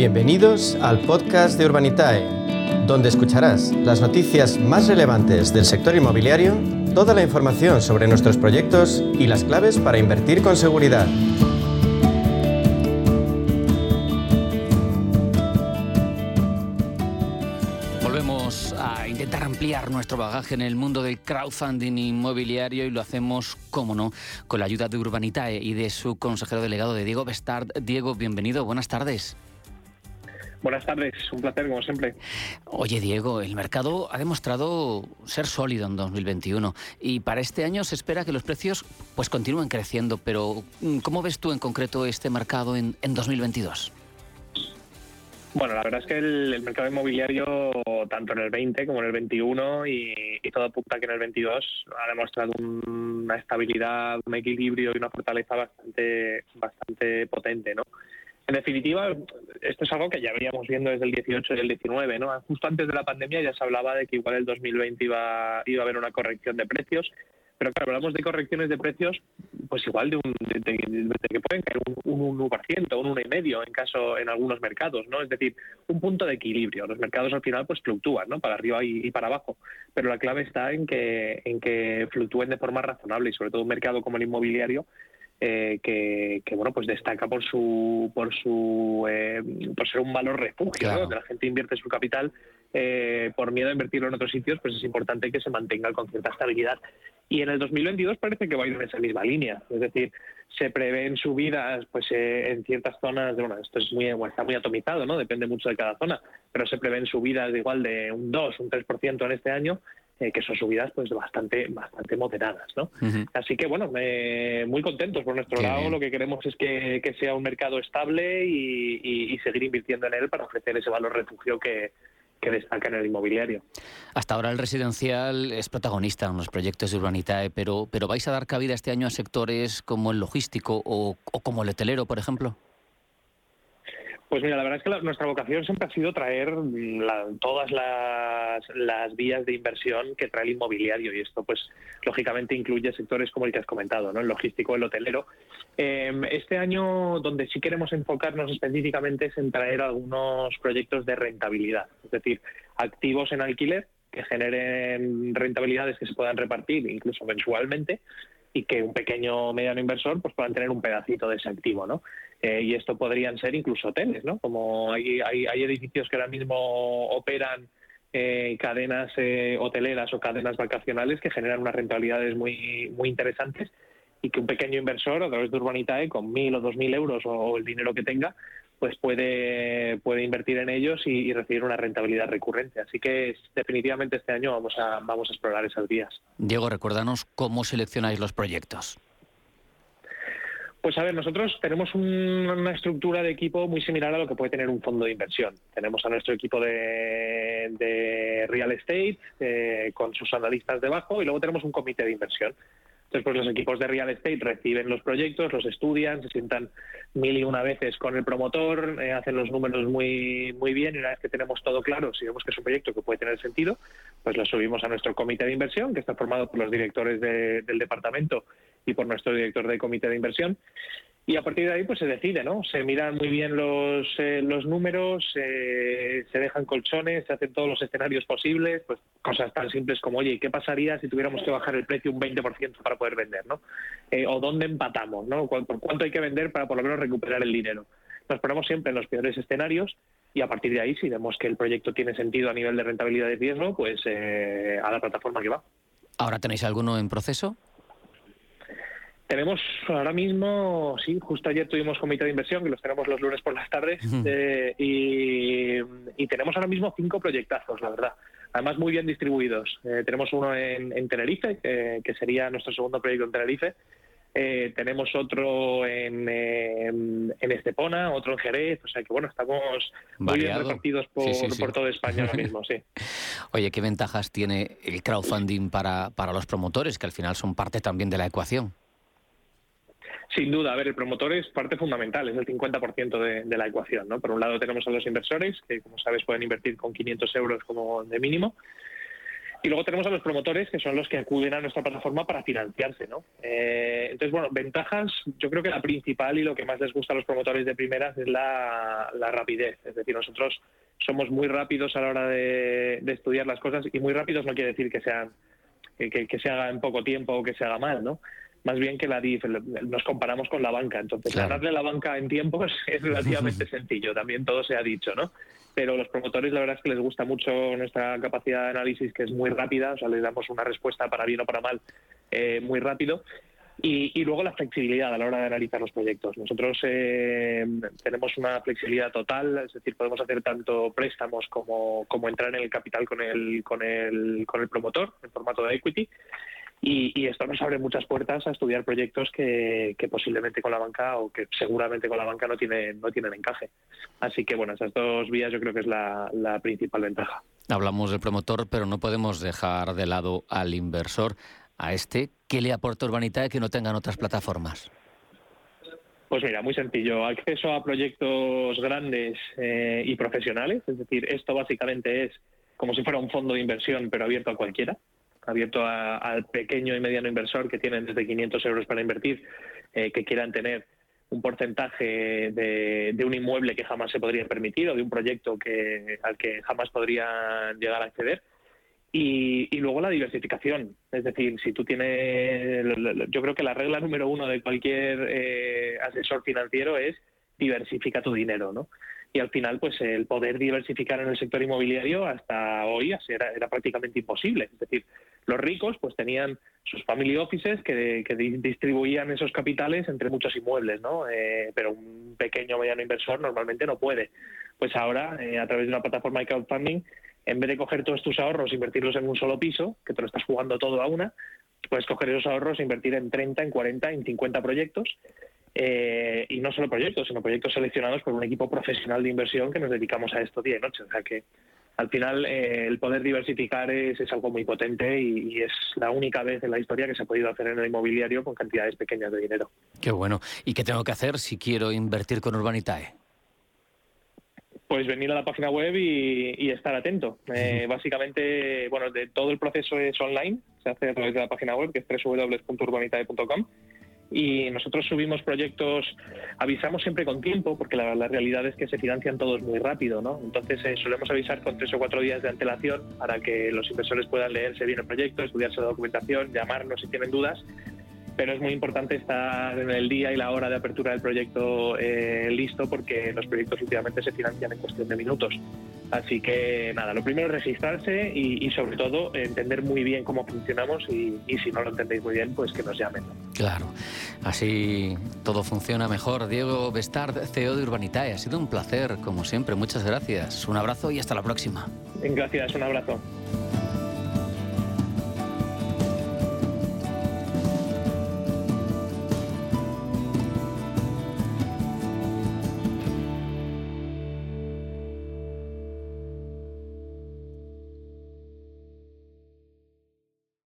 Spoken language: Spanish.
Bienvenidos al podcast de Urbanitae, donde escucharás las noticias más relevantes del sector inmobiliario, toda la información sobre nuestros proyectos y las claves para invertir con seguridad. Volvemos a intentar ampliar nuestro bagaje en el mundo del crowdfunding inmobiliario y lo hacemos, como no, con la ayuda de Urbanitae y de su consejero delegado de Diego Bestard. Diego, bienvenido, buenas tardes. Buenas tardes, un placer como siempre. Oye Diego, el mercado ha demostrado ser sólido en 2021 y para este año se espera que los precios pues continúen creciendo, pero mm, ¿cómo ves tú en concreto este mercado en, 2022? Bueno, la verdad es que el, mercado inmobiliario, tanto en el 20 como en el 21 y, y todo apunta que en el 22 ha demostrado una estabilidad, un equilibrio y una fortaleza bastante, bastante potente, ¿no? En definitiva, esto es algo que ya veníamos viendo desde el 18 y el 19, ¿no? Justo antes de la pandemia ya se hablaba de que igual el 2020 iba, iba a haber una corrección de precios, pero claro, hablamos de correcciones de precios, pues igual de, un, de, que pueden caer un, un 1%, un 1,5% en caso en algunos mercados, ¿no? Es decir, un punto de equilibrio. Los mercados al final pues fluctúan, ¿no? Para arriba y, y para abajo, pero la clave está en que en que flucúen de forma razonable y sobre todo un mercado como el inmobiliario eh, que, bueno pues destaca por su por su eh, por ser un valor refugio donde la gente invierte su capital eh, por miedo a invertirlo en otros sitios pues es importante que se mantenga con cierta estabilidad. Y en el 2022 parece que va a ir en esa misma línea. Es decir se prevén subidas pues en ciertas zonas bueno esto es muy está muy atomizado no depende mucho de cada zona pero se prevén subidas de igual de un 2 un 3% en este año eh, que son subidas pues bastante bastante moderadas no así que bueno muy contentos por nuestro lado lo que queremos es que, sea un mercado estable y, seguir invirtiendo en él para ofrecer ese valor refugio que, destaca en el inmobiliario. Hasta ahora el residencial es protagonista en los proyectos de Urbanitae, pero, pero ¿vais a dar cabida este año a sectores como el logístico o, o como el hotelero, por ejemplo? Pues mira, la verdad es que nuestra vocación siempre ha sido traer todas las, vías de inversión que trae el inmobiliario y esto pues lógicamente incluye sectores como el que has comentado, ¿no? el logístico, el hotelero. Em, este año donde sí queremos enfocarnos específicamente es en traer algunos proyectos de rentabilidad, es decir, activos en alquiler que generen rentabilidades que se puedan repartir incluso mensualmente y que un pequeño o mediano inversor pues puedan tener un pedacito de ese activo, ¿no? Eh, y esto podrían ser incluso hoteles, ¿no? Como hay, hay, edificios que ahora mismo operan eh, cadenas eh, hoteleras o cadenas vacacionales que generan unas rentabilidades muy, muy interesantes y que un pequeño inversor a través de Urbanitae con mil o dos mil euros o, el dinero que tenga pues puede, puede invertir en ellos y, recibir una rentabilidad recurrente. Así que definitivamente este año vamos a, vamos a explorar esas vías. Diego, recuérdanos cómo seleccionáis los proyectos. Pues a ver, nosotros tenemos una estructura de equipo muy similar a lo que puede tener un fondo de inversión. Tenemos a nuestro equipo de, real estate eh, con sus analistas debajo y luego tenemos un comité de inversión. Entonces, pues los equipos de real estate reciben los proyectos, los estudian, se sientan mil y una veces con el promotor, eh, hacen los números muy, muy bien y una vez que tenemos todo claro, si vemos que es un proyecto que puede tener sentido, pues lo subimos a nuestro comité de inversión, que está formado por los directores del departamento y por nuestro director de comité de inversión. Y a partir de ahí pues se decide, ¿no? Se miran muy bien los, eh, los números, eh, se dejan colchones, se hacen todos los escenarios posibles, pues cosas tan simples como, oye, ¿qué pasaría si tuviéramos que bajar el precio un 20% para poder vender, ¿no? Eh, o dónde empatamos, ¿no? ¿Por cuánto hay que vender para por lo menos recuperar el dinero? Nos ponemos siempre en los peores escenarios y a partir de ahí, si vemos que el proyecto tiene sentido a nivel de rentabilidad y riesgo, pues a la plataforma que va. ¿Ahora tenéis alguno en proceso? Tenemos ahora mismo, sí, justo ayer tuvimos comité de inversión, que los tenemos los lunes por las tardes, eh, y, tenemos ahora mismo cinco proyectazos, la verdad. Además, muy bien distribuidos. Eh, tenemos uno en, Tenerife, que sería nuestro segundo proyecto en Tenerife. Eh, tenemos otro en, en, Estepona, otro en Jerez, o sea que bueno, estamos muy bien repartidos por, por toda España ahora mismo, sí. Oye, ¿qué ventajas tiene el crowdfunding para, para los promotores, que al final son parte también de la ecuación? Sin duda, a ver, el promotor es parte fundamental, es el 50% de, de la ecuación. ¿no? Por un lado tenemos a los inversores, que como sabes pueden invertir con 500 euros como de mínimo. Y luego tenemos a los promotores, que son los que acuden a nuestra plataforma para financiarse, ¿no? Eh, entonces, bueno, ventajas, yo creo que la principal y lo que más les gusta a los promotores de primeras es la, rapidez. Es decir, nosotros somos muy rápidos a la hora de, estudiar las cosas y muy rápidos no quiere decir que sean que, se haga en poco tiempo o que se haga mal, ¿no? Más bien que la DIF, nos comparamos con la banca. Entonces, ganarle la banca en tiempos es relativamente sencillo, también todo se ha dicho, ¿no? pero los promotores la verdad es que les gusta mucho nuestra capacidad de análisis que es muy rápida, o sea, les damos una respuesta para bien o para mal eh, muy rápido. Y, luego la flexibilidad a la hora de analizar los proyectos. Nosotros eh, tenemos una flexibilidad total, es decir, podemos hacer tanto préstamos como, como entrar en el capital con el, con el, con el promotor en formato de equity. Y, esto nos abre muchas puertas a estudiar proyectos que, posiblemente con la banca o que seguramente con la banca no tienen, no tienen encaje. Así que bueno, esas dos vías yo creo que es la, principal ventaja. Hablamos del promotor, pero no podemos dejar de lado al inversor. A este, ¿qué le aporta Urbanitae que no tengan otras plataformas? Pues mira, muy sencillo. Acceso a proyectos grandes eh, y profesionales. Es decir, esto básicamente es como si fuera un fondo de inversión, pero abierto a cualquiera abierto al pequeño y mediano inversor que tienen desde 500 euros para invertir, eh, que quieran tener un porcentaje de, un inmueble que jamás se podría permitir o de un proyecto que, al que jamás podrían llegar a acceder. Y, luego la diversificación. Es decir, si tú tienes. Yo creo que la regla número uno de cualquier eh, asesor financiero es diversifica tu dinero, ¿no? Y al final pues el poder diversificar en el sector inmobiliario hasta hoy era, era prácticamente imposible. Es decir, los ricos pues tenían sus family offices que, distribuían esos capitales entre muchos inmuebles, ¿no? Eh, pero un pequeño o mediano inversor normalmente no puede. Pues ahora, eh, a través de una plataforma de crowdfunding, en vez de coger todos tus ahorros e invertirlos en un solo piso, que te lo estás jugando todo a una, puedes coger esos ahorros e invertir en 30, en 40, en 50 proyectos eh, y no solo proyectos, sino proyectos seleccionados por un equipo profesional de inversión que nos dedicamos a esto día y noche. O sea que al final eh, el poder diversificar es, algo muy potente y, es la única vez en la historia que se ha podido hacer en el inmobiliario con cantidades pequeñas de dinero. Qué bueno. ¿Y qué tengo que hacer si quiero invertir con Urbanitae? Pues venir a la página web y, estar atento. Eh, básicamente, bueno, de, todo el proceso es online, se hace a través de la página web que es www.urbanitae.com y nosotros subimos proyectos, avisamos siempre con tiempo, porque la, realidad es que se financian todos muy rápido, ¿no? Entonces eh, solemos avisar con tres o cuatro días de antelación para que los inversores puedan leerse bien el proyecto, estudiarse la documentación, llamarnos si tienen dudas pero es muy importante estar en el día y la hora de apertura del proyecto eh, listo porque los proyectos últimamente se financian en cuestión de minutos. Así que nada, lo primero es registrarse y, sobre todo entender muy bien cómo funcionamos y, si no lo entendéis muy bien, pues que nos llamen. Claro, así todo funciona mejor. Diego Bestard, CEO de Urbanitae, ha sido un placer, como siempre. Muchas gracias. Un abrazo y hasta la próxima. Gracias, un abrazo.